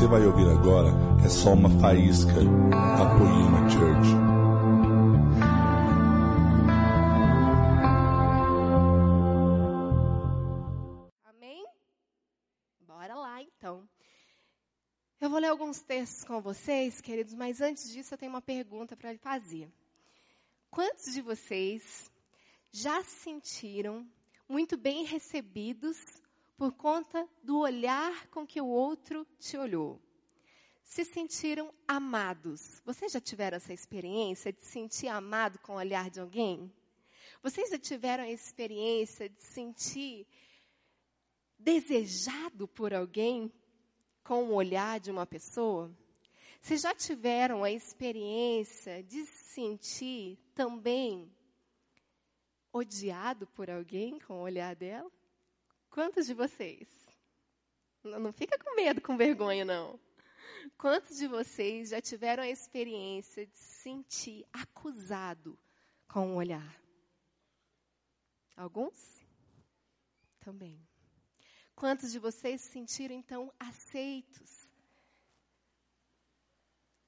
você vai ouvir agora é só uma faísca da Poema Church. Amém? Bora lá então. Eu vou ler alguns textos com vocês, queridos, mas antes disso eu tenho uma pergunta para lhe fazer. Quantos de vocês já se sentiram muito bem recebidos por conta do olhar com que o outro te olhou. Se sentiram amados. Vocês já tiveram essa experiência de sentir amado com o olhar de alguém? Vocês já tiveram a experiência de sentir desejado por alguém com o olhar de uma pessoa? Vocês já tiveram a experiência de se sentir também odiado por alguém com o olhar dela? Quantos de vocês? Não, fica com medo, com vergonha, não. Quantos de vocês já tiveram a experiência de se sentir acusado com o olhar? Alguns? Também. Quantos de vocês se sentiram então aceitos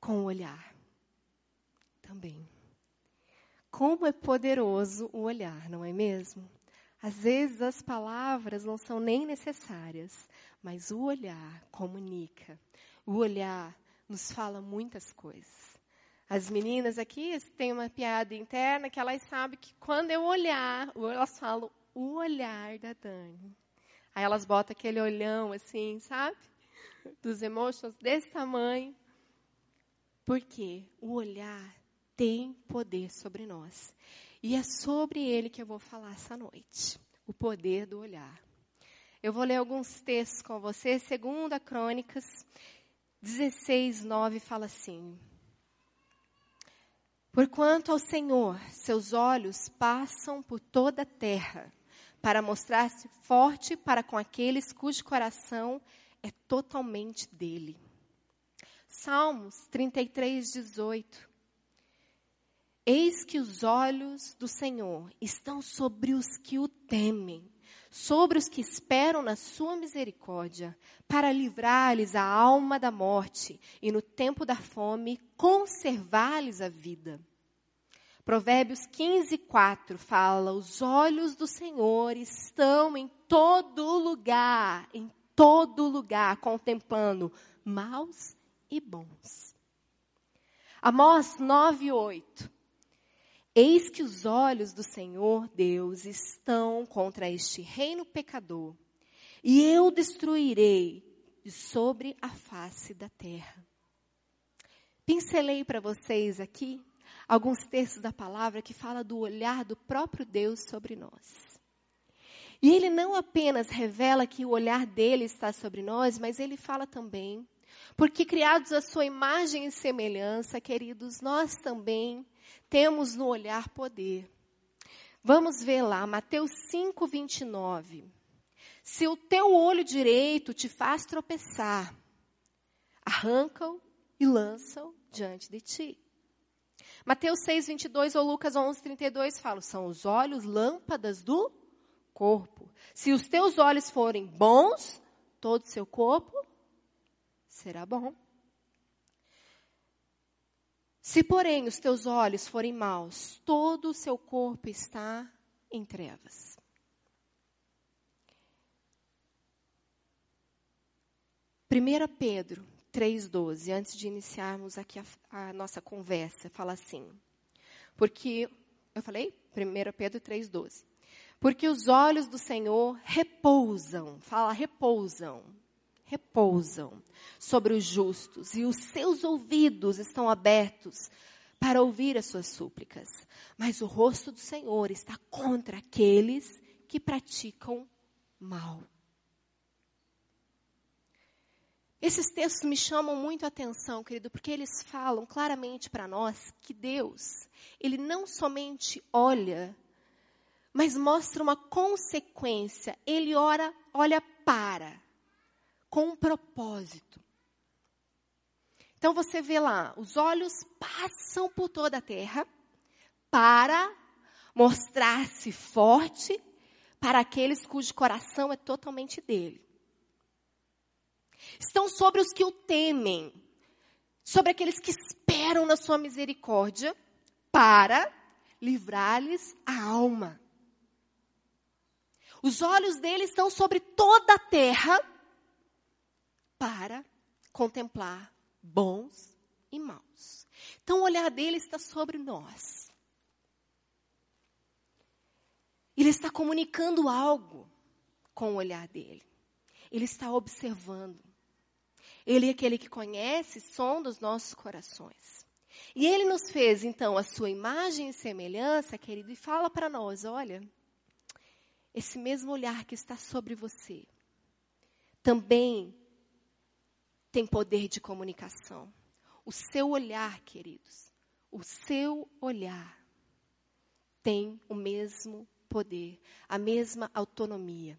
com o olhar? Também. Como é poderoso o olhar, não é mesmo? Às vezes as palavras não são nem necessárias, mas o olhar comunica. O olhar nos fala muitas coisas. As meninas aqui têm uma piada interna que elas sabem que quando eu olhar, elas falam o olhar da Dani. Aí elas botam aquele olhão assim, sabe? Dos emotions desse tamanho. Porque o olhar tem poder sobre nós. E é sobre ele que eu vou falar essa noite. O poder do olhar. Eu vou ler alguns textos com você. Segunda Crônicas 16, 9 fala assim. Porquanto ao Senhor seus olhos passam por toda a terra, para mostrar-se forte para com aqueles cujo coração é totalmente dele. Salmos 33, 18. Eis que os olhos do Senhor estão sobre os que o temem, sobre os que esperam na sua misericórdia, para livrar-lhes a alma da morte e no tempo da fome conservar-lhes a vida. Provérbios 15, 4 fala: Os olhos do Senhor estão em todo lugar, em todo lugar, contemplando maus e bons. Amós 9, 8 Eis que os olhos do Senhor Deus estão contra este reino pecador, e eu destruirei de sobre a face da terra. Pincelei para vocês aqui alguns textos da palavra que fala do olhar do próprio Deus sobre nós. E ele não apenas revela que o olhar dele está sobre nós, mas ele fala também, porque criados à sua imagem e semelhança, queridos, nós também temos no olhar poder. Vamos ver lá, Mateus 5, 29. Se o teu olho direito te faz tropeçar, arranca-o e lança-o diante de ti. Mateus 6, 22 ou Lucas 11, 32 fala, são os olhos lâmpadas do corpo. Se os teus olhos forem bons, todo o seu corpo será bom. Se, porém, os teus olhos forem maus, todo o seu corpo está em trevas. Primeira Pedro 3,12, antes de iniciarmos aqui a, a, nossa conversa, fala assim. Porque, eu falei? 1 Pedro 3,12. Porque os olhos do Senhor repousam, fala repousam, repousam sobre os justos e os seus ouvidos estão abertos para ouvir as suas súplicas. Mas o rosto do Senhor está contra aqueles que praticam mal. Esses textos me chamam muito a atenção, querido, porque eles falam claramente para nós que Deus, Ele não somente olha, mas mostra uma consequência. Ele ora, olha para com um propósito. Então você vê lá, os olhos passam por toda a terra para mostrar-se forte para aqueles cujo coração é totalmente dele. estão sobre os que o temem, sobre aqueles que esperam na sua misericórdia, para livrar-lhes a alma. Os olhos dele estão sobre toda a terra para contemplar bons e maus. Então o olhar dele está sobre nós. Ele está comunicando algo com o olhar dele. Ele está observando. Ele é aquele que conhece som dos nossos corações. E ele nos fez, então, a sua imagem e semelhança, querido, e fala para nós: olha, esse mesmo olhar que está sobre você também tem poder de comunicação. O seu olhar, queridos, o seu olhar tem o mesmo poder, a mesma autonomia.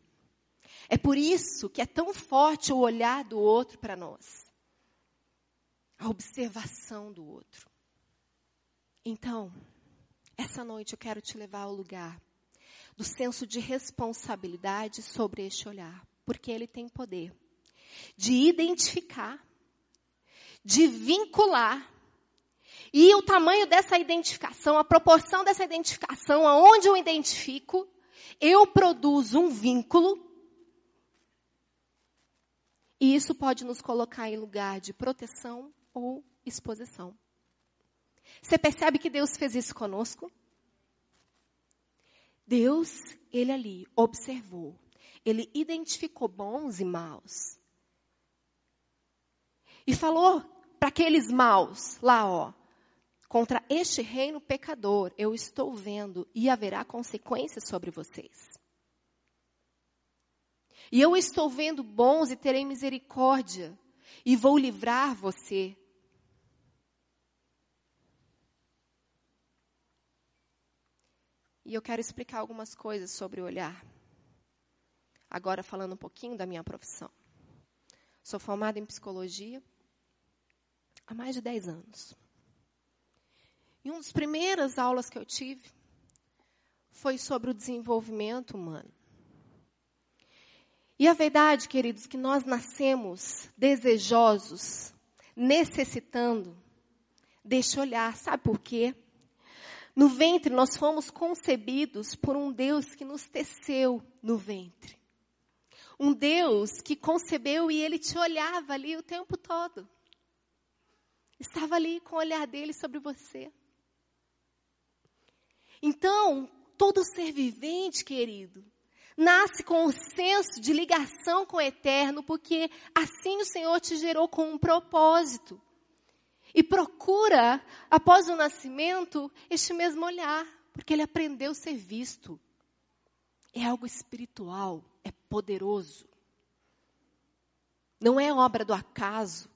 É por isso que é tão forte o olhar do outro para nós. A observação do outro. Então, essa noite eu quero te levar ao lugar do senso de responsabilidade sobre este olhar, porque ele tem poder de identificar, de vincular e o tamanho dessa identificação, a proporção dessa identificação, aonde eu identifico, eu produzo um vínculo. E isso pode nos colocar em lugar de proteção ou exposição. Você percebe que Deus fez isso conosco? Deus, ele ali observou, ele identificou bons e maus. E falou para aqueles maus lá, ó, Contra este reino pecador eu estou vendo e haverá consequências sobre vocês. E eu estou vendo bons e terei misericórdia e vou livrar você. E eu quero explicar algumas coisas sobre o olhar. Agora falando um pouquinho da minha profissão. Sou formada em psicologia há mais de 10 anos. E uma das primeiras aulas que eu tive foi sobre o desenvolvimento humano. E a verdade, queridos, que nós nascemos desejosos, necessitando deste olhar. Sabe por quê? No ventre nós fomos concebidos por um Deus que nos teceu no ventre. Um Deus que concebeu e ele te olhava ali o tempo todo. Estava ali com o olhar dele sobre você. Então, todo ser vivente, querido, nasce com um senso de ligação com o eterno, porque assim o Senhor te gerou com um propósito. E procura, após o nascimento, este mesmo olhar, porque ele aprendeu a ser visto. É algo espiritual, é poderoso. Não é obra do acaso.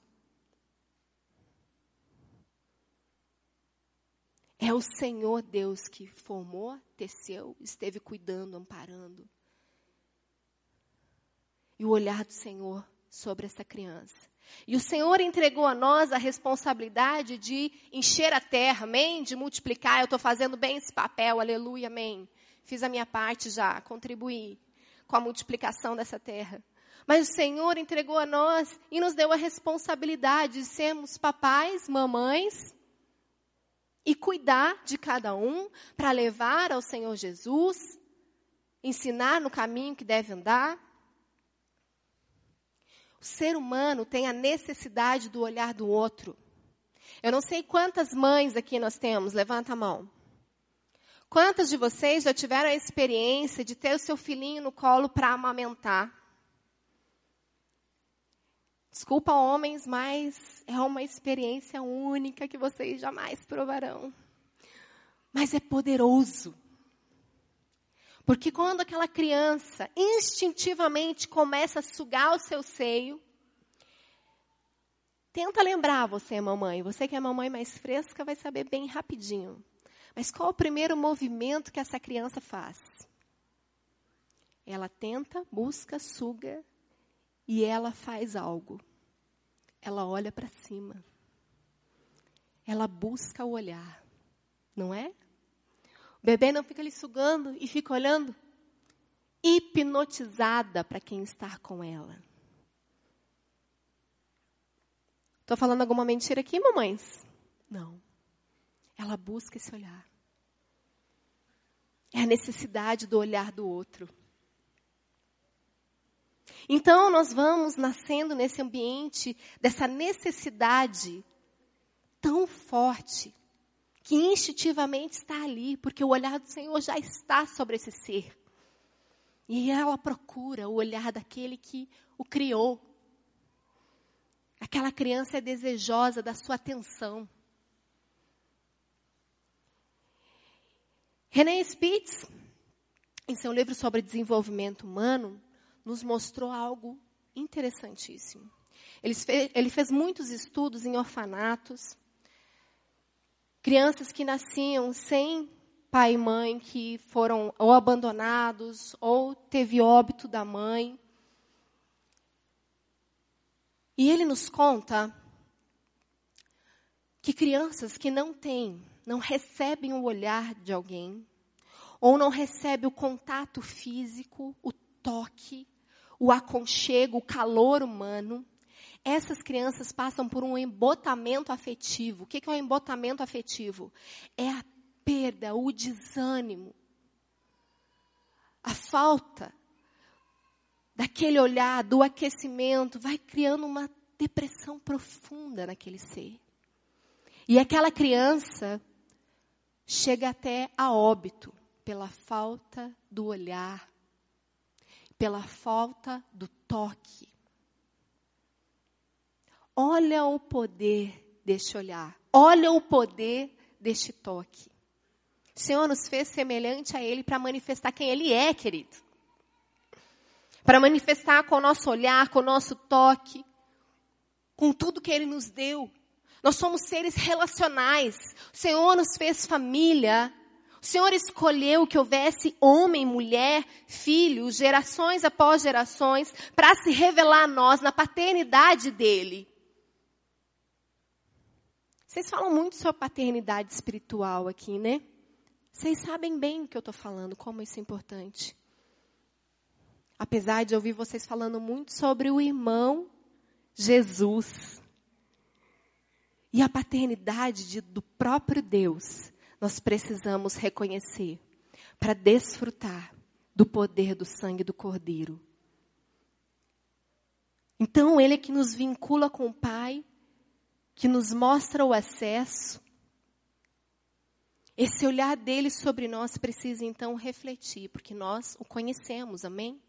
É o Senhor Deus que formou, teceu, esteve cuidando, amparando. E o olhar do Senhor sobre essa criança. E o Senhor entregou a nós a responsabilidade de encher a terra, amém? De multiplicar. Eu estou fazendo bem esse papel, aleluia, amém. Fiz a minha parte já, contribuí com a multiplicação dessa terra. Mas o Senhor entregou a nós e nos deu a responsabilidade de sermos papais, mamães, e cuidar de cada um para levar ao Senhor Jesus, ensinar no caminho que deve andar. O ser humano tem a necessidade do olhar do outro. Eu não sei quantas mães aqui nós temos, levanta a mão. Quantas de vocês já tiveram a experiência de ter o seu filhinho no colo para amamentar? Desculpa, homens, mas é uma experiência única que vocês jamais provarão. Mas é poderoso. Porque quando aquela criança instintivamente começa a sugar o seu seio, tenta lembrar você, mamãe. Você que é mamãe mais fresca vai saber bem rapidinho. Mas qual o primeiro movimento que essa criança faz? Ela tenta, busca, suga e ela faz algo ela olha para cima. Ela busca o olhar, não é? O bebê não fica ali sugando e fica olhando, hipnotizada para quem está com ela. Estou falando alguma mentira aqui, mamães? Não. Ela busca esse olhar. É a necessidade do olhar do outro. Então, nós vamos nascendo nesse ambiente dessa necessidade tão forte, que instintivamente está ali, porque o olhar do Senhor já está sobre esse ser. E ela procura o olhar daquele que o criou. Aquela criança é desejosa da sua atenção. René Spitz, em seu livro sobre desenvolvimento humano, nos mostrou algo interessantíssimo. Ele fez, ele fez muitos estudos em orfanatos, crianças que nasciam sem pai e mãe, que foram ou abandonados ou teve óbito da mãe. E ele nos conta que crianças que não têm, não recebem o olhar de alguém, ou não recebem o contato físico, o toque, o aconchego, o calor humano, essas crianças passam por um embotamento afetivo. O que é o um embotamento afetivo? É a perda, o desânimo, a falta daquele olhar, do aquecimento, vai criando uma depressão profunda naquele ser. E aquela criança chega até a óbito pela falta do olhar, pela falta do toque. Olha o poder deste olhar, olha o poder deste toque. O Senhor nos fez semelhante a Ele para manifestar quem Ele é, querido para manifestar com o nosso olhar, com o nosso toque, com tudo que Ele nos deu. Nós somos seres relacionais. O Senhor nos fez família. O Senhor escolheu que houvesse homem, mulher, filhos, gerações após gerações, para se revelar a nós na paternidade dele. Vocês falam muito sobre paternidade espiritual aqui, né? Vocês sabem bem o que eu estou falando, como isso é importante. Apesar de ouvir vocês falando muito sobre o irmão Jesus. E a paternidade de, do próprio Deus, nós precisamos reconhecer para desfrutar do poder do sangue do Cordeiro. Então, Ele é que nos vincula com o Pai, que nos mostra o acesso. Esse olhar dele sobre nós precisa então refletir, porque nós o conhecemos, amém?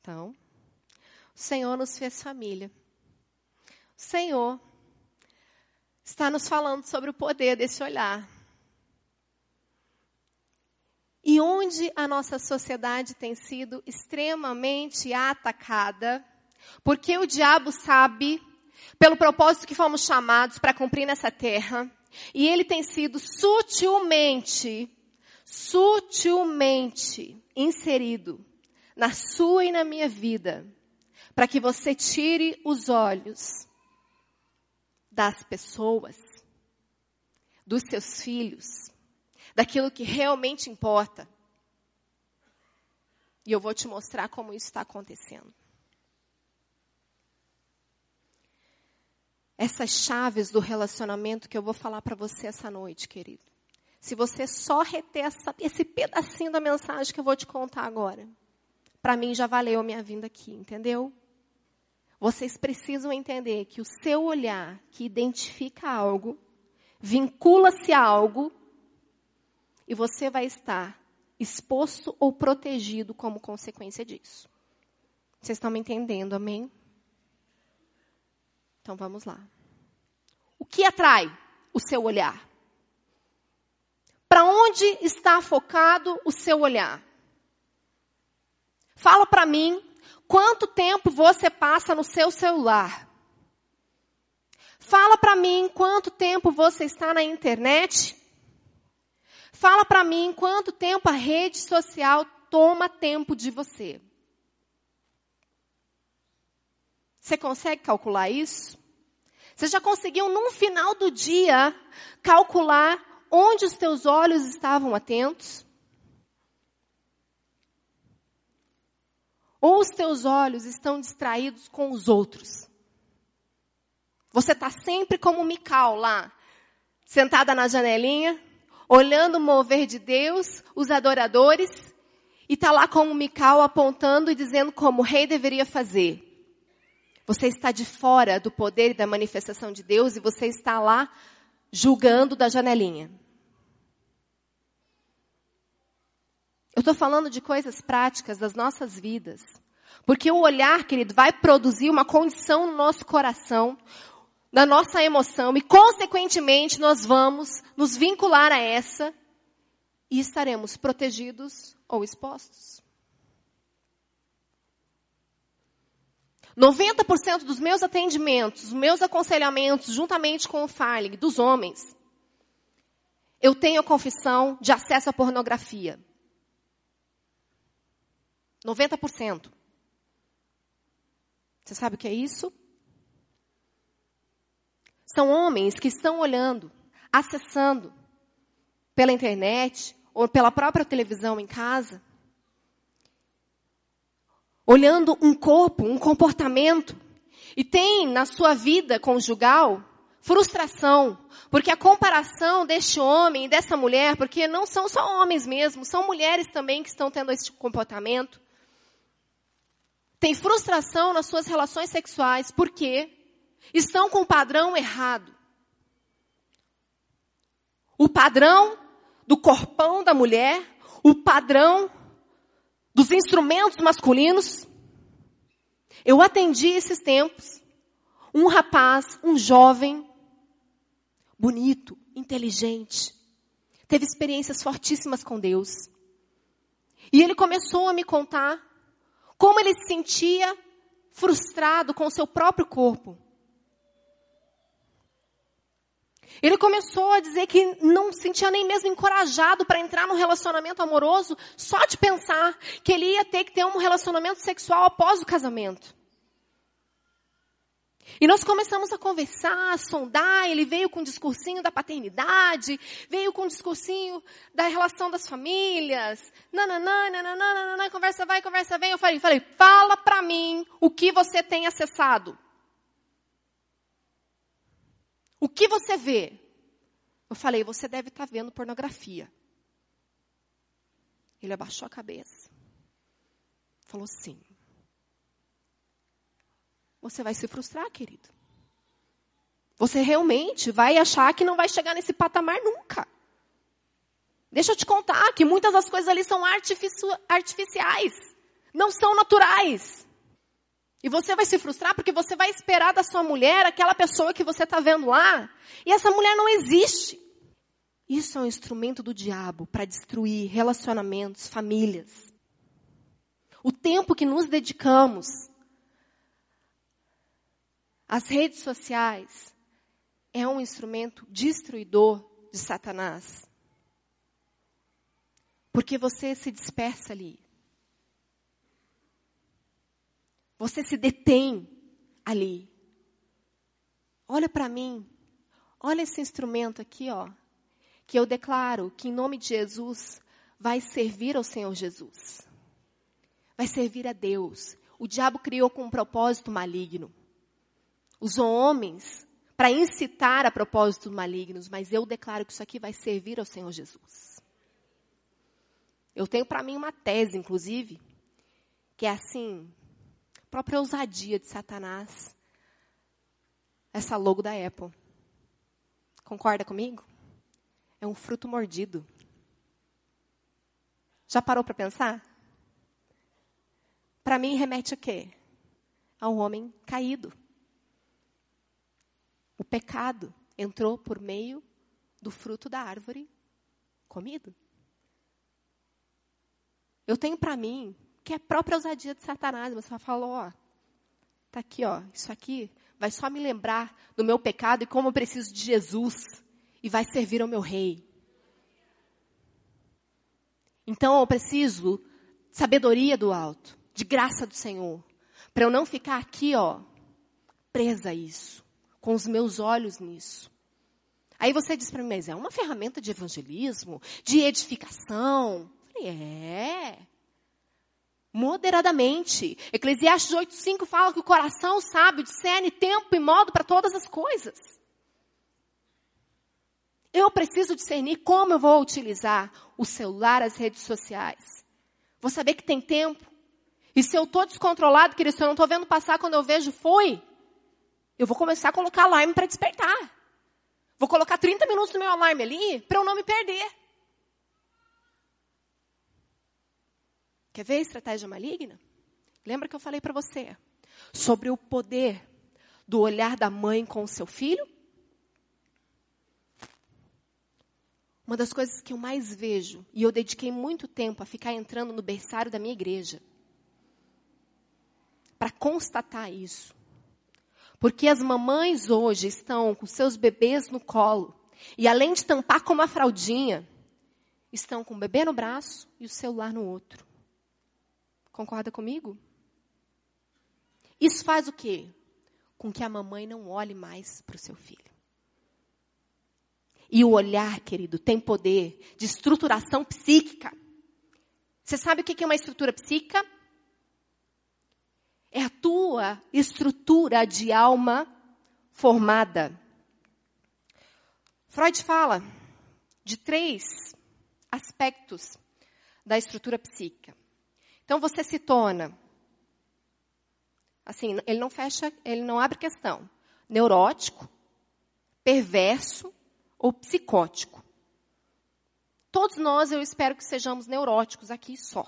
Então, o Senhor nos fez família. O Senhor está nos falando sobre o poder desse olhar. E onde a nossa sociedade tem sido extremamente atacada, porque o diabo sabe, pelo propósito que fomos chamados para cumprir nessa terra, e ele tem sido sutilmente, sutilmente inserido na sua e na minha vida, para que você tire os olhos das pessoas, dos seus filhos, daquilo que realmente importa. E eu vou te mostrar como isso está acontecendo. Essas chaves do relacionamento que eu vou falar para você essa noite, querido. Se você só reter essa, esse pedacinho da mensagem que eu vou te contar agora para mim já valeu a minha vinda aqui, entendeu? Vocês precisam entender que o seu olhar que identifica algo, vincula-se a algo, e você vai estar exposto ou protegido como consequência disso. Vocês estão me entendendo, amém? Então vamos lá. O que atrai o seu olhar? Para onde está focado o seu olhar? Fala para mim quanto tempo você passa no seu celular. Fala para mim quanto tempo você está na internet. Fala para mim quanto tempo a rede social toma tempo de você. Você consegue calcular isso? Você já conseguiu, num final do dia, calcular onde os teus olhos estavam atentos? Ou os teus olhos estão distraídos com os outros? Você está sempre como Mical lá, sentada na janelinha, olhando o mover de Deus, os adoradores, e está lá como Mical apontando e dizendo como o rei deveria fazer. Você está de fora do poder e da manifestação de Deus e você está lá julgando da janelinha. Eu estou falando de coisas práticas das nossas vidas. Porque o olhar, querido, vai produzir uma condição no nosso coração, na nossa emoção, e consequentemente nós vamos nos vincular a essa e estaremos protegidos ou expostos. 90% dos meus atendimentos, meus aconselhamentos, juntamente com o Farling, dos homens, eu tenho a confissão de acesso à pornografia. 90%. Você sabe o que é isso? São homens que estão olhando, acessando pela internet ou pela própria televisão em casa, olhando um corpo, um comportamento, e tem na sua vida conjugal frustração, porque a comparação deste homem e dessa mulher, porque não são só homens mesmo, são mulheres também que estão tendo esse comportamento, tem frustração nas suas relações sexuais porque estão com o padrão errado. O padrão do corpão da mulher, o padrão dos instrumentos masculinos. Eu atendi esses tempos um rapaz, um jovem, bonito, inteligente, teve experiências fortíssimas com Deus. E ele começou a me contar como ele se sentia frustrado com o seu próprio corpo. Ele começou a dizer que não se sentia nem mesmo encorajado para entrar num relacionamento amoroso só de pensar que ele ia ter que ter um relacionamento sexual após o casamento. E nós começamos a conversar, a sondar, ele veio com um discursinho da paternidade, veio com um discursinho da relação das famílias, nananã, nananã, nananã, conversa vai, conversa vem. Eu falei, falei, fala pra mim o que você tem acessado. O que você vê? Eu falei, você deve estar tá vendo pornografia. Ele abaixou a cabeça. Falou sim você vai se frustrar, querido. Você realmente vai achar que não vai chegar nesse patamar nunca. Deixa eu te contar que muitas das coisas ali são artificiais, não são naturais. E você vai se frustrar porque você vai esperar da sua mulher aquela pessoa que você está vendo lá, e essa mulher não existe. Isso é um instrumento do diabo para destruir relacionamentos, famílias. O tempo que nos dedicamos as redes sociais é um instrumento destruidor de Satanás. Porque você se dispersa ali. Você se detém ali. Olha para mim. Olha esse instrumento aqui, ó. Que eu declaro que em nome de Jesus vai servir ao Senhor Jesus. Vai servir a Deus. O diabo criou com um propósito maligno usou homens para incitar a propósitos malignos, mas eu declaro que isso aqui vai servir ao Senhor Jesus. Eu tenho para mim uma tese, inclusive, que é assim, própria ousadia de Satanás, essa logo da Apple. Concorda comigo? É um fruto mordido. Já parou para pensar? Para mim remete a quê? A um homem caído. O pecado entrou por meio do fruto da árvore comido. Eu tenho para mim que é a própria ousadia de Satanás. Você falou, ó, tá aqui, ó, isso aqui vai só me lembrar do meu pecado e como eu preciso de Jesus e vai servir ao meu rei. Então eu preciso de sabedoria do alto, de graça do Senhor, para eu não ficar aqui, ó, presa a isso com os meus olhos nisso. Aí você diz para mim, mas é uma ferramenta de evangelismo, de edificação? falei, é. moderadamente. Eclesiastes 8:5 fala que o coração sábio discerne tempo e modo para todas as coisas. Eu preciso discernir como eu vou utilizar o celular, as redes sociais. Vou saber que tem tempo. E se eu estou descontrolado, querido, se eu não estou vendo passar quando eu vejo foi, eu vou começar a colocar alarme para despertar. Vou colocar 30 minutos no meu alarme ali para eu não me perder. Quer ver a estratégia maligna? Lembra que eu falei para você sobre o poder do olhar da mãe com o seu filho? Uma das coisas que eu mais vejo, e eu dediquei muito tempo a ficar entrando no berçário da minha igreja, para constatar isso. Porque as mamães hoje estão com seus bebês no colo, e além de tampar com uma fraldinha, estão com o bebê no braço e o celular no outro. Concorda comigo? Isso faz o quê? Com que a mamãe não olhe mais para o seu filho. E o olhar, querido, tem poder de estruturação psíquica. Você sabe o que é uma estrutura psíquica? É a tua estrutura de alma formada. Freud fala de três aspectos da estrutura psíquica. Então você se torna, assim, ele não fecha, ele não abre questão, neurótico, perverso ou psicótico. Todos nós, eu espero que sejamos neuróticos aqui só.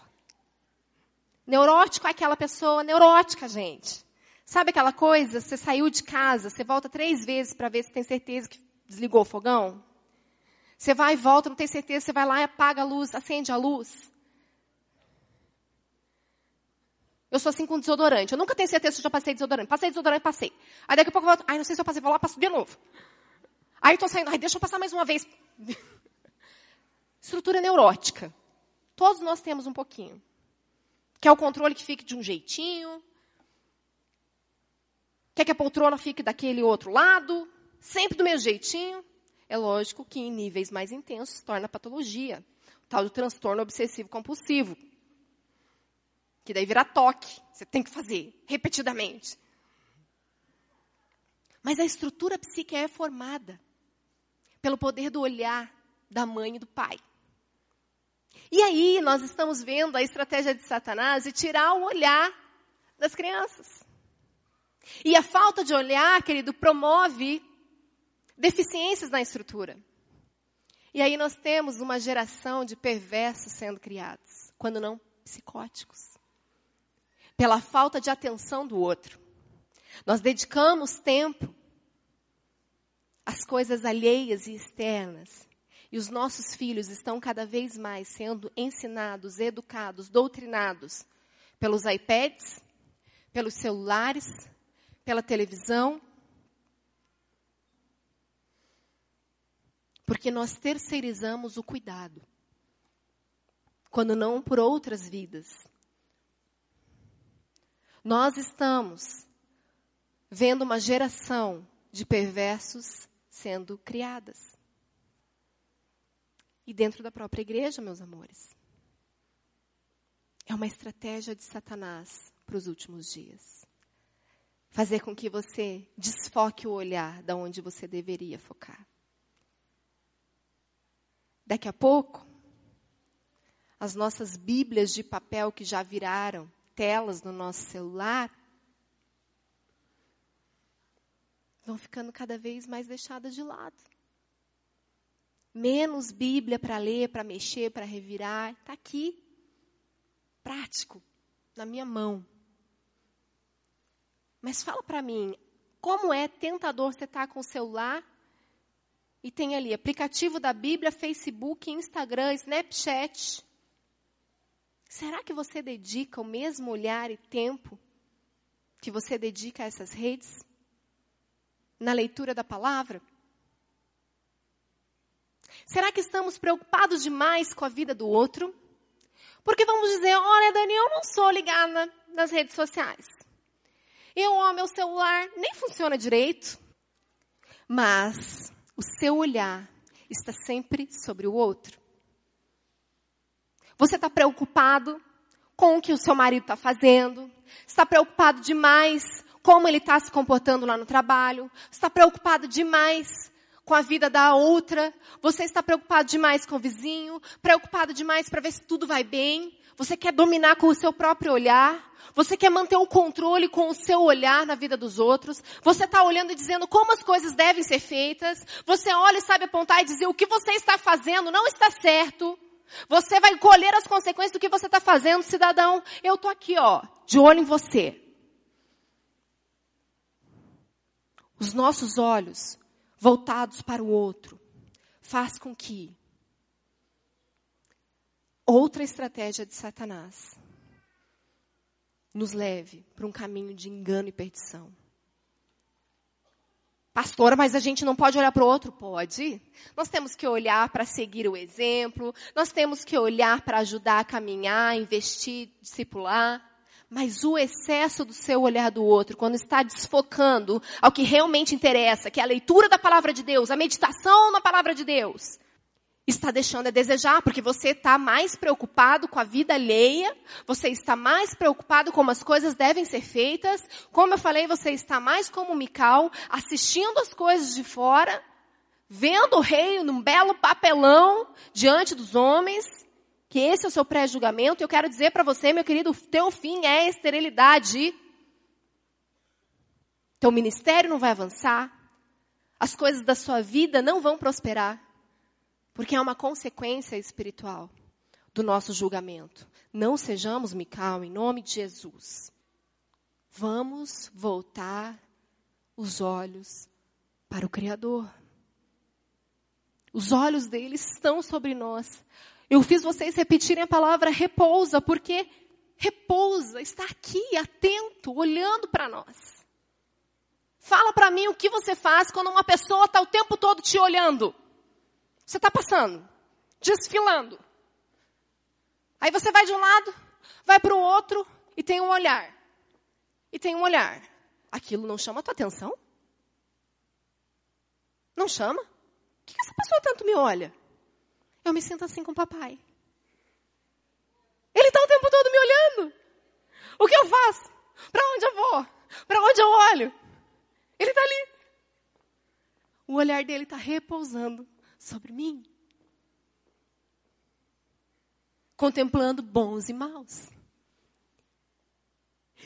Neurótico é aquela pessoa neurótica, gente. Sabe aquela coisa? Você saiu de casa, você volta três vezes para ver se tem certeza que desligou o fogão? Você vai e volta, não tem certeza, você vai lá e apaga a luz, acende a luz. Eu sou assim com desodorante. Eu nunca tenho certeza se eu já passei desodorante. Passei desodorante, passei. Aí daqui a pouco eu volto. Ai, não sei se eu passei, vou lá, passo de novo. Aí estou saindo. Ai, deixa eu passar mais uma vez. Estrutura neurótica. Todos nós temos um pouquinho. Quer o controle que fique de um jeitinho. Quer que a poltrona fique daquele outro lado. Sempre do mesmo jeitinho. É lógico que em níveis mais intensos torna patologia. O tal do transtorno obsessivo compulsivo que daí vira toque. Você tem que fazer repetidamente. Mas a estrutura psíquica é formada pelo poder do olhar da mãe e do pai. E aí nós estamos vendo a estratégia de Satanás de tirar o olhar das crianças. E a falta de olhar, querido, promove deficiências na estrutura. E aí nós temos uma geração de perversos sendo criados, quando não psicóticos pela falta de atenção do outro. Nós dedicamos tempo às coisas alheias e externas. E os nossos filhos estão cada vez mais sendo ensinados, educados, doutrinados pelos iPads, pelos celulares, pela televisão. Porque nós terceirizamos o cuidado. Quando não por outras vidas. Nós estamos vendo uma geração de perversos sendo criadas. E dentro da própria igreja, meus amores. É uma estratégia de Satanás para os últimos dias. Fazer com que você desfoque o olhar da onde você deveria focar. Daqui a pouco, as nossas Bíblias de papel que já viraram telas no nosso celular vão ficando cada vez mais deixadas de lado. Menos Bíblia para ler, para mexer, para revirar. Está aqui. Prático. Na minha mão. Mas fala para mim, como é tentador você estar tá com o celular e tem ali aplicativo da Bíblia, Facebook, Instagram, Snapchat. Será que você dedica o mesmo olhar e tempo que você dedica a essas redes? Na leitura da palavra? Será que estamos preocupados demais com a vida do outro? Porque vamos dizer, olha, Dani, eu não sou ligada nas redes sociais. Eu, ó, meu celular nem funciona direito. Mas o seu olhar está sempre sobre o outro. Você está preocupado com o que o seu marido está fazendo, está preocupado demais como ele está se comportando lá no trabalho, está preocupado demais com a vida da outra, você está preocupado demais com o vizinho, preocupado demais para ver se tudo vai bem, você quer dominar com o seu próprio olhar, você quer manter o controle com o seu olhar na vida dos outros, você está olhando e dizendo como as coisas devem ser feitas, você olha e sabe apontar e dizer o que você está fazendo não está certo, você vai colher as consequências do que você está fazendo, cidadão. Eu estou aqui, ó, de olho em você. Os nossos olhos voltados para o outro faz com que outra estratégia de Satanás nos leve para um caminho de engano e perdição. Pastora, mas a gente não pode olhar para o outro? Pode. Nós temos que olhar para seguir o exemplo, nós temos que olhar para ajudar a caminhar, investir, discipular. Mas o excesso do seu olhar do outro, quando está desfocando ao que realmente interessa, que é a leitura da palavra de Deus, a meditação na palavra de Deus, está deixando a desejar, porque você está mais preocupado com a vida alheia, você está mais preocupado como as coisas devem ser feitas, como eu falei, você está mais como Mical, assistindo as coisas de fora, vendo o rei num belo papelão diante dos homens, que esse é o seu pré-julgamento, eu quero dizer para você, meu querido, teu fim é esterilidade. Teu ministério não vai avançar, as coisas da sua vida não vão prosperar. Porque é uma consequência espiritual do nosso julgamento. Não sejamos Mical, em nome de Jesus. Vamos voltar os olhos para o Criador. Os olhos dele estão sobre nós. Eu fiz vocês repetirem a palavra repousa, porque repousa, está aqui, atento, olhando para nós. Fala para mim o que você faz quando uma pessoa está o tempo todo te olhando. Você está passando, desfilando. Aí você vai de um lado, vai para o outro e tem um olhar. E tem um olhar. Aquilo não chama a tua atenção? Não chama? Que, que essa pessoa tanto me olha? Eu me sinto assim com o papai. Ele está o tempo todo me olhando. O que eu faço? Para onde eu vou? Para onde eu olho? Ele está ali. O olhar dele está repousando sobre mim. Contemplando bons e maus.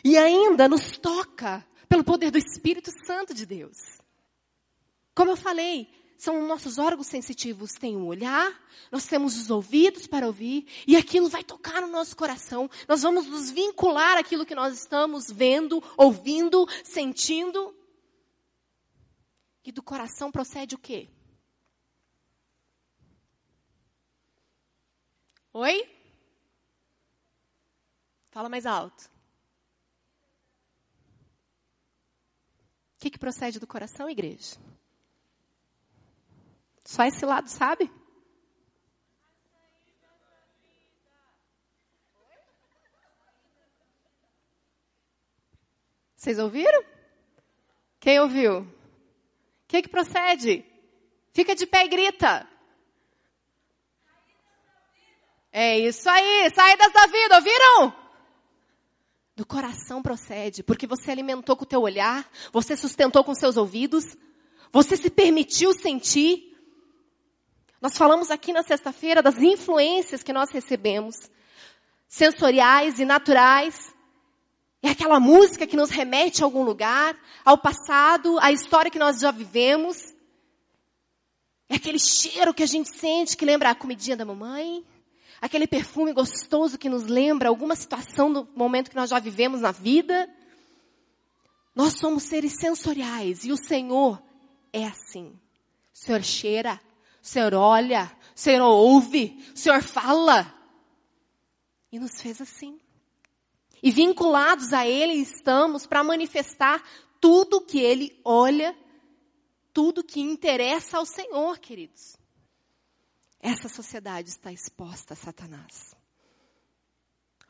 E ainda nos toca pelo poder do Espírito Santo de Deus. Como eu falei, são nossos órgãos sensitivos. Tem o olhar, nós temos os ouvidos para ouvir, e aquilo vai tocar no nosso coração. Nós vamos nos vincular àquilo que nós estamos vendo, ouvindo, sentindo. E do coração procede o quê? Oi? Fala mais alto. O que, que procede do coração, igreja? Só esse lado, sabe? Vocês ouviram? Quem ouviu? O que, que procede? Fica de pé e grita. É isso aí, saídas da vida, ouviram? Do coração procede, porque você alimentou com o teu olhar, você sustentou com seus ouvidos, você se permitiu sentir. Nós falamos aqui na sexta-feira das influências que nós recebemos, sensoriais e naturais. É aquela música que nos remete a algum lugar, ao passado, à história que nós já vivemos. É aquele cheiro que a gente sente que lembra a comidinha da mamãe, aquele perfume gostoso que nos lembra alguma situação do momento que nós já vivemos na vida. Nós somos seres sensoriais e o Senhor é assim. O Senhor cheira, o Senhor olha, o Senhor ouve, o Senhor fala. E nos fez assim. E vinculados a Ele estamos para manifestar tudo que Ele olha, tudo que interessa ao Senhor, queridos. Essa sociedade está exposta a Satanás.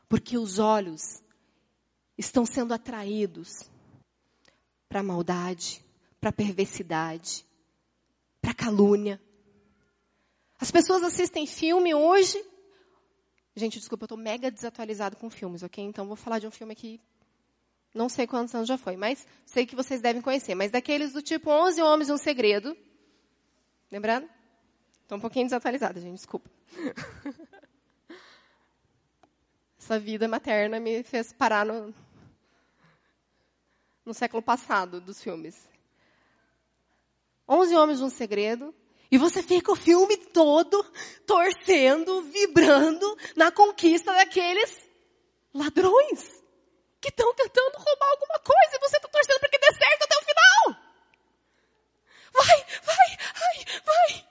Porque os olhos estão sendo atraídos para a maldade, para a perversidade, para a calúnia. As pessoas assistem filme hoje, Gente, desculpa, eu estou mega desatualizado com filmes, ok? Então vou falar de um filme que não sei quantos anos já foi, mas sei que vocês devem conhecer. Mas daqueles do tipo 11 Homens e um Segredo. Lembrando? Estou um pouquinho desatualizada, gente, desculpa. Essa vida materna me fez parar no, no século passado dos filmes. 11 Homens e um Segredo. E você fica o filme todo torcendo, vibrando na conquista daqueles ladrões que estão tentando roubar alguma coisa e você está torcendo para que dê certo até o final. Vai, vai, vai, vai.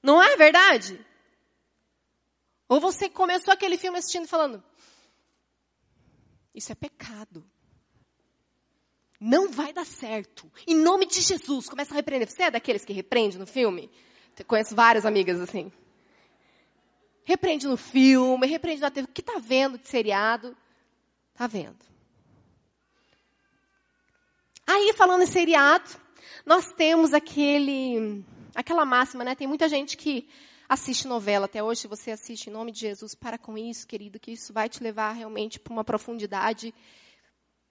Não é verdade? Ou você começou aquele filme assistindo falando: Isso é pecado. Não vai dar certo. Em nome de Jesus, começa a repreender. Você é daqueles que repreende no filme? Eu conheço várias amigas assim. Repreende no filme, repreende na TV. O que está vendo de seriado? Está vendo. Aí, falando em seriado, nós temos aquele, aquela máxima, né? Tem muita gente que assiste novela até hoje. Você assiste em nome de Jesus, para com isso, querido, que isso vai te levar realmente para uma profundidade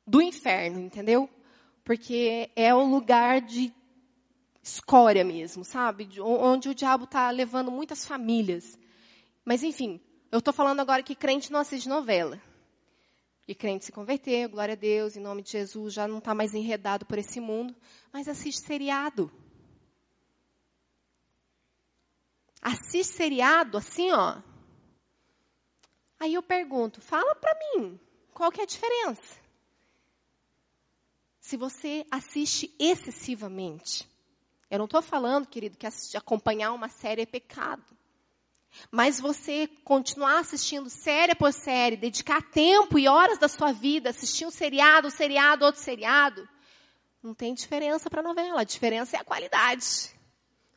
do inferno, entendeu? Porque é o lugar de escória mesmo, sabe? Onde o diabo está levando muitas famílias. Mas, enfim, eu estou falando agora que crente não assiste novela. E crente se converter, glória a Deus, em nome de Jesus, já não está mais enredado por esse mundo, mas assiste seriado. Assiste seriado assim, ó. Aí eu pergunto, fala para mim, qual que é a diferença? Se você assiste excessivamente. Eu não estou falando, querido, que acompanhar uma série é pecado. Mas você continuar assistindo série por série, dedicar tempo e horas da sua vida, assistir um seriado, um seriado, outro seriado, não tem diferença para a novela. A diferença é a qualidade.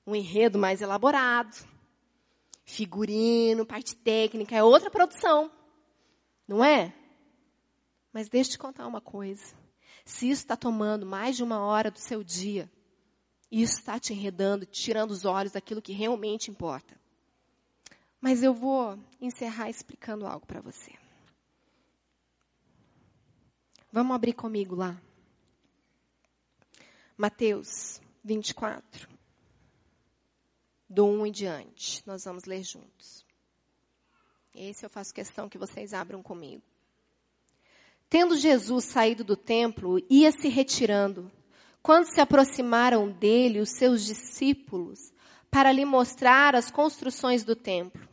Um enredo mais elaborado, figurino, parte técnica, é outra produção. Não é? Mas deixa eu te contar uma coisa. Se isso está tomando mais de uma hora do seu dia, isso está te enredando, tirando os olhos daquilo que realmente importa. Mas eu vou encerrar explicando algo para você. Vamos abrir comigo lá. Mateus 24. Do 1 em diante. Nós vamos ler juntos. Esse eu faço questão que vocês abram comigo. Tendo Jesus saído do templo, ia se retirando. Quando se aproximaram dele os seus discípulos para lhe mostrar as construções do templo,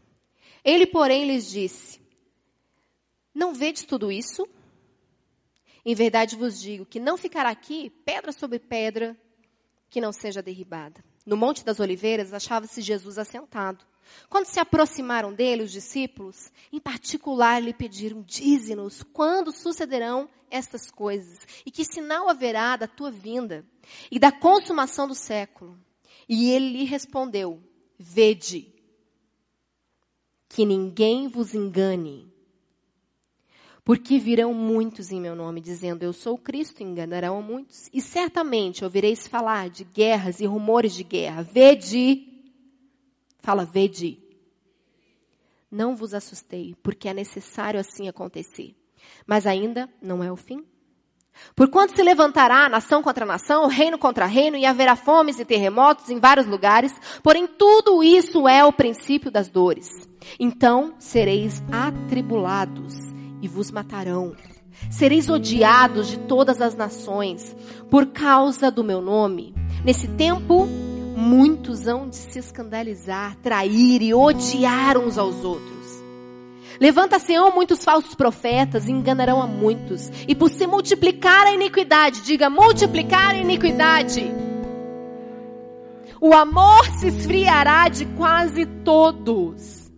ele, porém, lhes disse: Não vedes tudo isso? Em verdade vos digo que não ficará aqui pedra sobre pedra que não seja derribada. No Monte das Oliveiras achava-se Jesus assentado. Quando se aproximaram dele, os discípulos, em particular, lhe pediram: Dize-nos quando sucederão estas coisas e que sinal haverá da tua vinda e da consumação do século. E ele lhe respondeu: Vede que ninguém vos engane. Porque virão muitos em meu nome, dizendo, eu sou Cristo, enganarão muitos. E certamente ouvireis falar de guerras e rumores de guerra. Vede, fala, vede. Não vos assustei, porque é necessário assim acontecer. Mas ainda não é o fim. Porquanto se levantará nação contra nação, reino contra reino, e haverá fomes e terremotos em vários lugares, porém tudo isso é o princípio das dores. Então sereis atribulados e vos matarão. Sereis odiados de todas as nações por causa do meu nome. Nesse tempo, muitos hão de se escandalizar, trair e odiar uns aos outros. Levanta-se-ão muitos falsos profetas e enganarão a muitos. E por se multiplicar a iniquidade, diga multiplicar a iniquidade. O amor se esfriará de quase todos.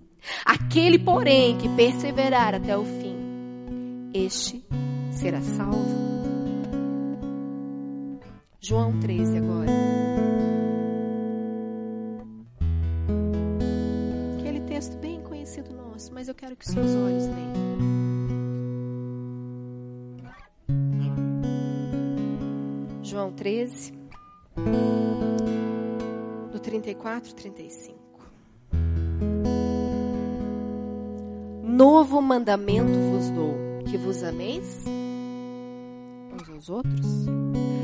Aquele, porém, que perseverar até o fim, este será salvo. João 13 agora. mas eu quero que seus olhos leiam. João 13, do 34 e 35. novo mandamento vos dou, que vos ameis uns aos outros,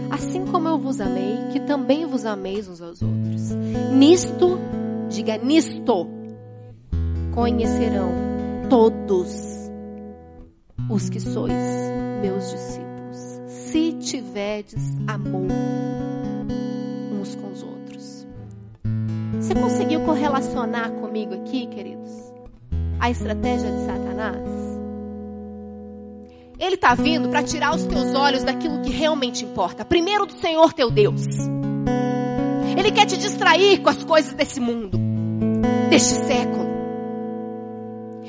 assim como eu vos amei, que também vos ameis uns aos outros. Nisto, diga nisto, conhecerão todos os que sois meus discípulos, se tiverdes amor uns com os outros. Você conseguiu correlacionar comigo aqui, queridos, a estratégia de Satanás? Ele está vindo para tirar os teus olhos daquilo que realmente importa. Primeiro do Senhor teu Deus. Ele quer te distrair com as coisas desse mundo, deste século.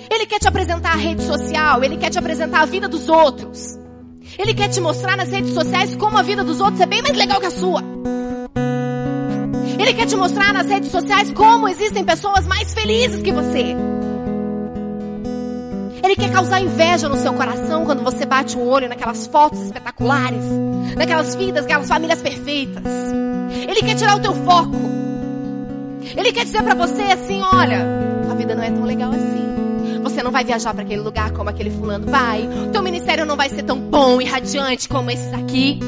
Ele quer te apresentar a rede social, ele quer te apresentar a vida dos outros. Ele quer te mostrar nas redes sociais como a vida dos outros é bem mais legal que a sua. Ele quer te mostrar nas redes sociais como existem pessoas mais felizes que você. Ele quer causar inveja no seu coração quando você bate o olho naquelas fotos espetaculares, naquelas vidas, aquelas famílias perfeitas. Ele quer tirar o teu foco. Ele quer dizer para você assim, olha, a vida não é tão legal assim. Você não vai viajar para aquele lugar como aquele fulano vai. Teu ministério não vai ser tão bom e radiante como esses aqui.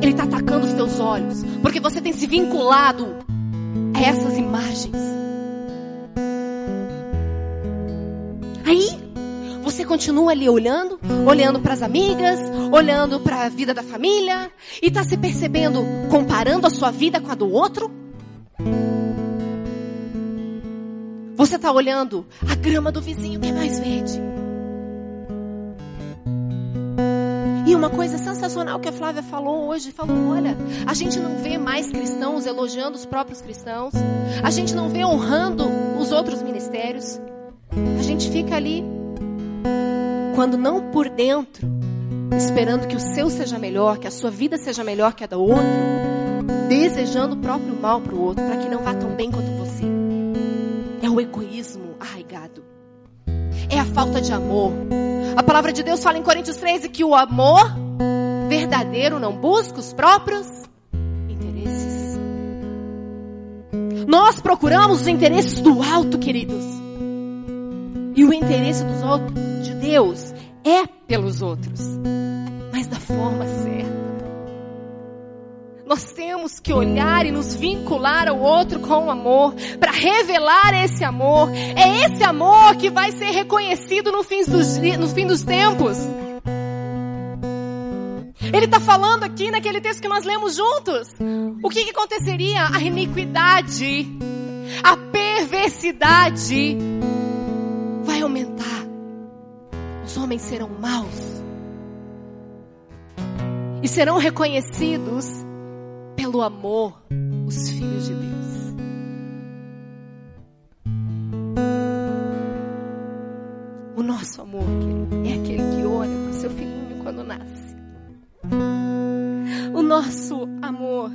Ele está atacando os teus olhos, porque você tem se vinculado a essas imagens. Aí, você continua ali olhando, olhando para as amigas, olhando para a vida da família, e está se percebendo, comparando a sua vida com a do outro? Você está olhando a grama do vizinho que é mais verde. E uma coisa sensacional que a Flávia falou hoje, falou, olha, a gente não vê mais cristãos elogiando os próprios cristãos, a gente não vê honrando os outros ministérios. A gente fica ali, quando não por dentro, esperando que o seu seja melhor, que a sua vida seja melhor que a da outra, desejando o próprio mal para o outro, para que não vá tão bem quanto você. É o egoísmo arraigado. É a falta de amor. A palavra de Deus fala em Coríntios 13 que o amor verdadeiro não busca os próprios interesses. Nós procuramos os interesses do alto, queridos. E o interesse dos outros, de Deus é pelos outros, mas da forma certa. Nós temos que olhar e nos vincular ao outro com amor, para revelar esse amor. É esse amor que vai ser reconhecido no fim dos, no fim dos tempos. Ele está falando aqui naquele texto que nós lemos juntos. O que, que aconteceria? A iniquidade, a perversidade. Os homens serão maus. E serão reconhecidos pelo amor, os filhos de Deus. O nosso amor, é aquele que olha para o seu filhinho quando nasce. O nosso amor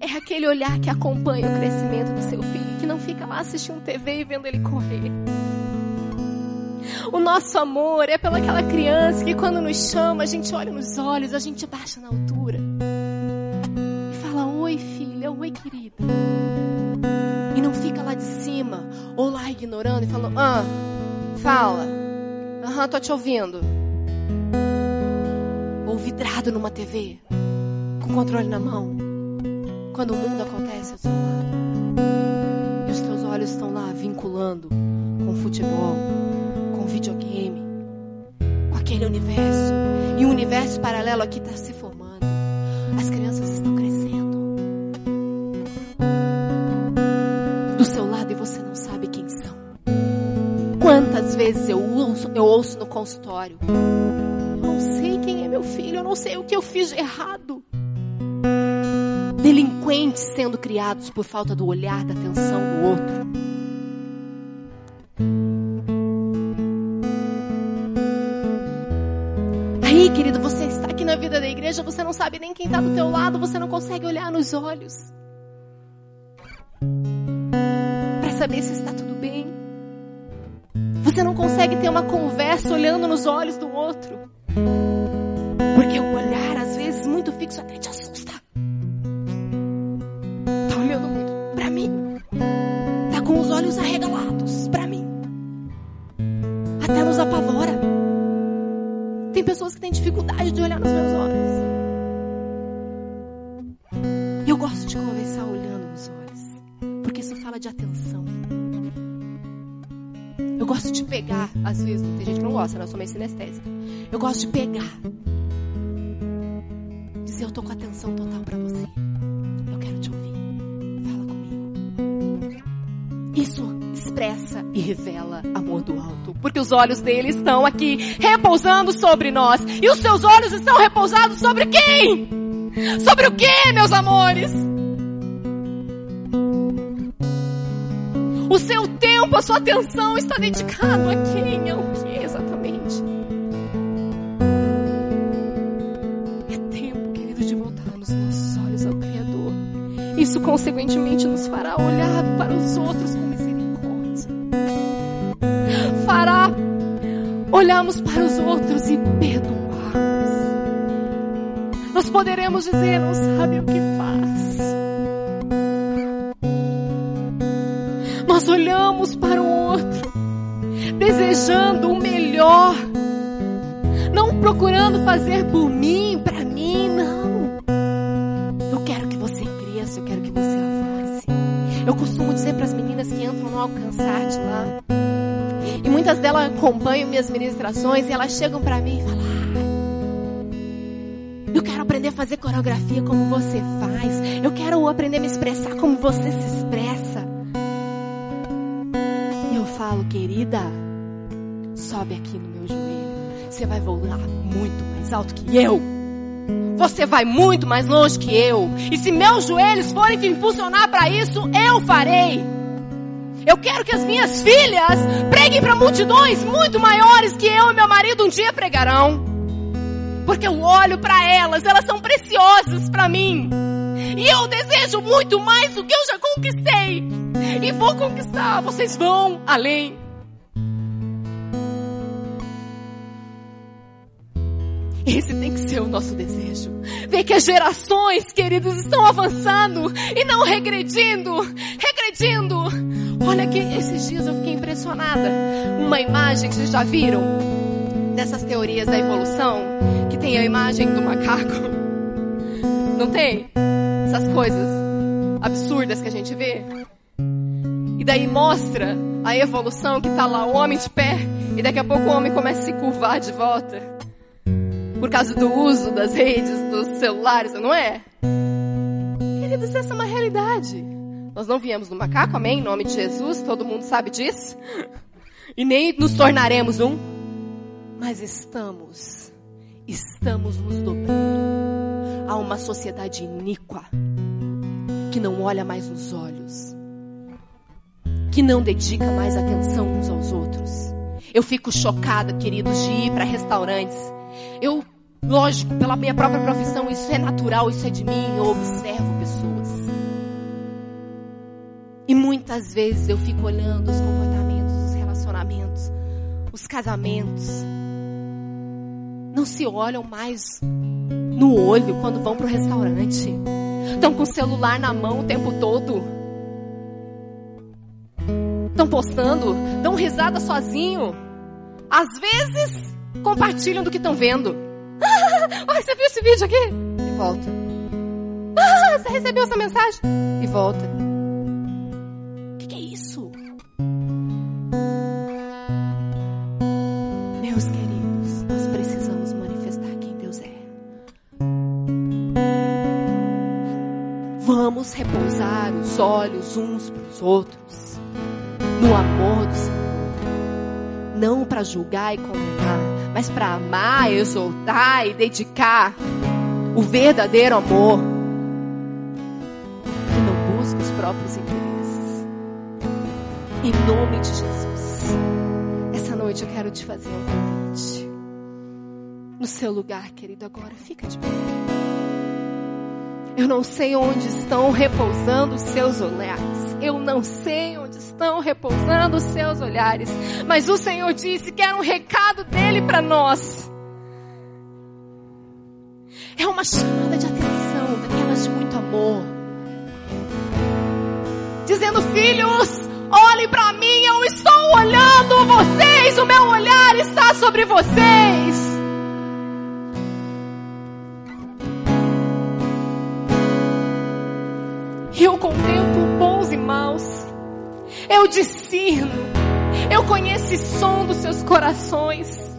é aquele olhar que acompanha o crescimento do seu filho, que não fica lá assistindo TV e vendo ele correr. O nosso amor é pelaquela criança que quando nos chama, a gente olha nos olhos, a gente baixa na altura. E fala, oi filha, oi querida. E não fica lá de cima, ou lá ignorando e falando, ah, fala. Aham, tô te ouvindo. Ou vidrado numa TV, com controle na mão. Quando o mundo acontece ao seu lado. E os teus olhos estão lá vinculando com futebol, videogame, com aquele universo. E o universo paralelo aqui está se formando. As crianças estão crescendo. Do seu lado e você não sabe quem são. Quantas vezes eu ouço, eu ouço no consultório. Não sei quem é meu filho, eu não sei o que eu fiz de errado. Delinquentes sendo criados por falta do olhar, da atenção do outro. Igreja, você não sabe nem quem está do teu lado, você não consegue olhar nos olhos para saber se está tudo bem. Você não consegue ter uma conversa olhando nos olhos do gosto de pegar. Dizer, eu tô com atenção total para você. Eu quero te ouvir. Fala comigo. Isso expressa e revela amor do alto. Porque os olhos dele estão aqui, repousando sobre nós. E os seus olhos estão repousados sobre quem? Sobre o que, meus amores? O seu tempo, a sua atenção está dedicado a quem? Ao que Isso, consequentemente, nos fará olhar para os outros com misericórdia. Fará olharmos para os outros e perdoarmos. Nós poderemos dizer, não sabe o que faz. Nós olhamos para o outro, desejando o melhor, não procurando fazer por mim, para no alcançar de lá, e muitas delas acompanham minhas ministrações e elas chegam para mim e falam: ah, Eu quero aprender a fazer coreografia como você faz. Eu quero aprender a me expressar como você se expressa falo, querida, sobe aqui no meu joelho. Você vai voar muito mais alto que eu. Você vai muito mais longe que eu. E se meus joelhos forem te impulsionar para isso, eu farei. Eu quero que as minhas filhas preguem para multidões muito maiores que eu e meu marido um dia pregarão. Porque eu olho para elas, elas são preciosas para mim. E eu desejo muito mais do que eu já conquistei. E vou conquistar. Vocês vão além. Esse tem que ser o nosso desejo. Ver que as gerações, queridos, estão avançando e não regredindo. Regredindo. Olha que esses dias eu fiquei impressionada. Uma imagem que vocês já viram dessas teorias da evolução, que tem a imagem do macaco. Não tem? essas coisas absurdas que a gente vê. E daí mostra a evolução que tá lá o homem de pé e daqui a pouco o homem começa a se curvar de volta. Por causa do uso das redes, dos celulares, não é? Queridos, essa é uma realidade. Nós não viemos do macaco, amém? Em nome de Jesus, todo mundo sabe disso. E nem nos tornaremos um. Mas estamos, estamos nos dobrando Há uma sociedade iníqua que não olha mais nos olhos, que não dedica mais atenção uns aos outros. Eu fico chocada, queridos, de ir para restaurantes. Eu, lógico, pela minha própria profissão, isso é natural, isso é de mim, eu observo pessoas. E muitas vezes eu fico olhando os comportamentos, os relacionamentos, os casamentos. Não se olham mais no olho quando vão para o restaurante. Estão com o celular na mão o tempo todo. Estão postando, dão risada sozinho. Às vezes, compartilham do que estão vendo. Ah, você viu esse vídeo aqui? E volta. Ah, você recebeu essa mensagem? E volta. Vamos repousar os olhos uns para os outros, no amor do Senhor. Não para julgar e condenar, mas para amar, exaltar e dedicar o verdadeiro amor. Que não busca os próprios interesses. Em nome de Jesus. Essa noite eu quero te fazer um convite. No seu lugar, querido, agora fica de pé. Eu não sei onde estão repousando os seus olhares. Eu não sei onde estão repousando os seus olhares. Mas o Senhor disse que era um recado dele para nós. É uma chamada de atenção, daquelas de muito amor. Dizendo, filhos, olhem para mim, eu estou olhando vocês, o meu olhar sobre vocês. Eu contemplo bons e maus. Eu discerno. Eu conheço o som dos seus corações.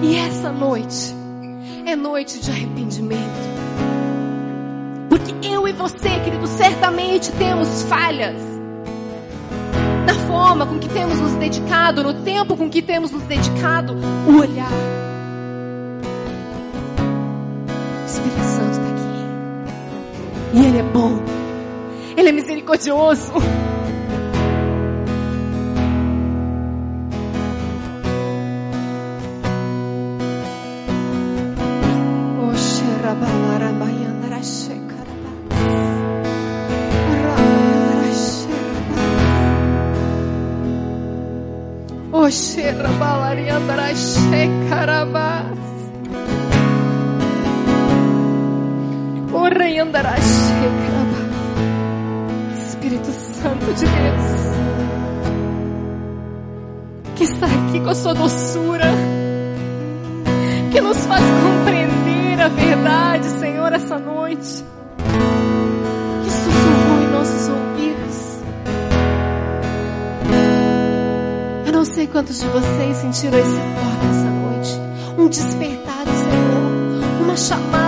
E essa noite é noite de arrependimento. Porque eu e você, querido, certamente temos falhas. Na forma com que temos nos dedicado, no tempo com que temos nos dedicado, o olhar. E Ele é bom. Ele é misericordioso. Oxerra balariandara shekarabas. Orreiandara shekarabas. Espírito Santo de Deus. Que está aqui com a sua doçura. Que nos faz compreender a verdade, Senhor, essa noite. Que sussurrou em nossos ouvidos. Eu não sei quantos de vocês sentiram esse toque essa noite. Um despertar do Senhor. Uma chamada.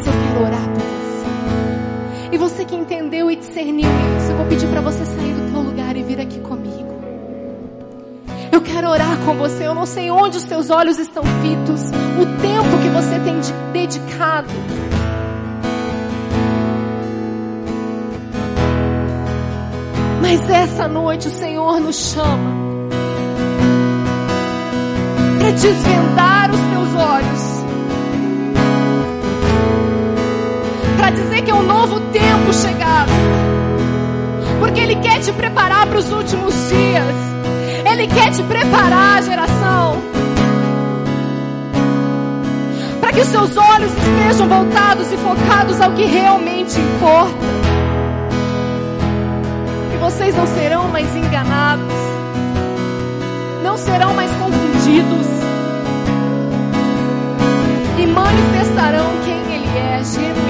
Mas eu quero orar por você. E você que entendeu e discerniu isso, eu vou pedir para você sair do teu lugar e vir aqui comigo. Eu quero orar com você. Eu não sei onde os teus olhos estão fitos. O tempo que você tem de- dedicado. Mas essa noite o Senhor nos chama para desvendar Para dizer que é um novo tempo chegado. Porque Ele quer te preparar para os últimos dias. Ele quer te preparar, geração. Para que os seus olhos estejam voltados e focados ao que realmente importa. E vocês não serão mais enganados. Não serão mais confundidos. E manifestarão quem Ele é genuinamente.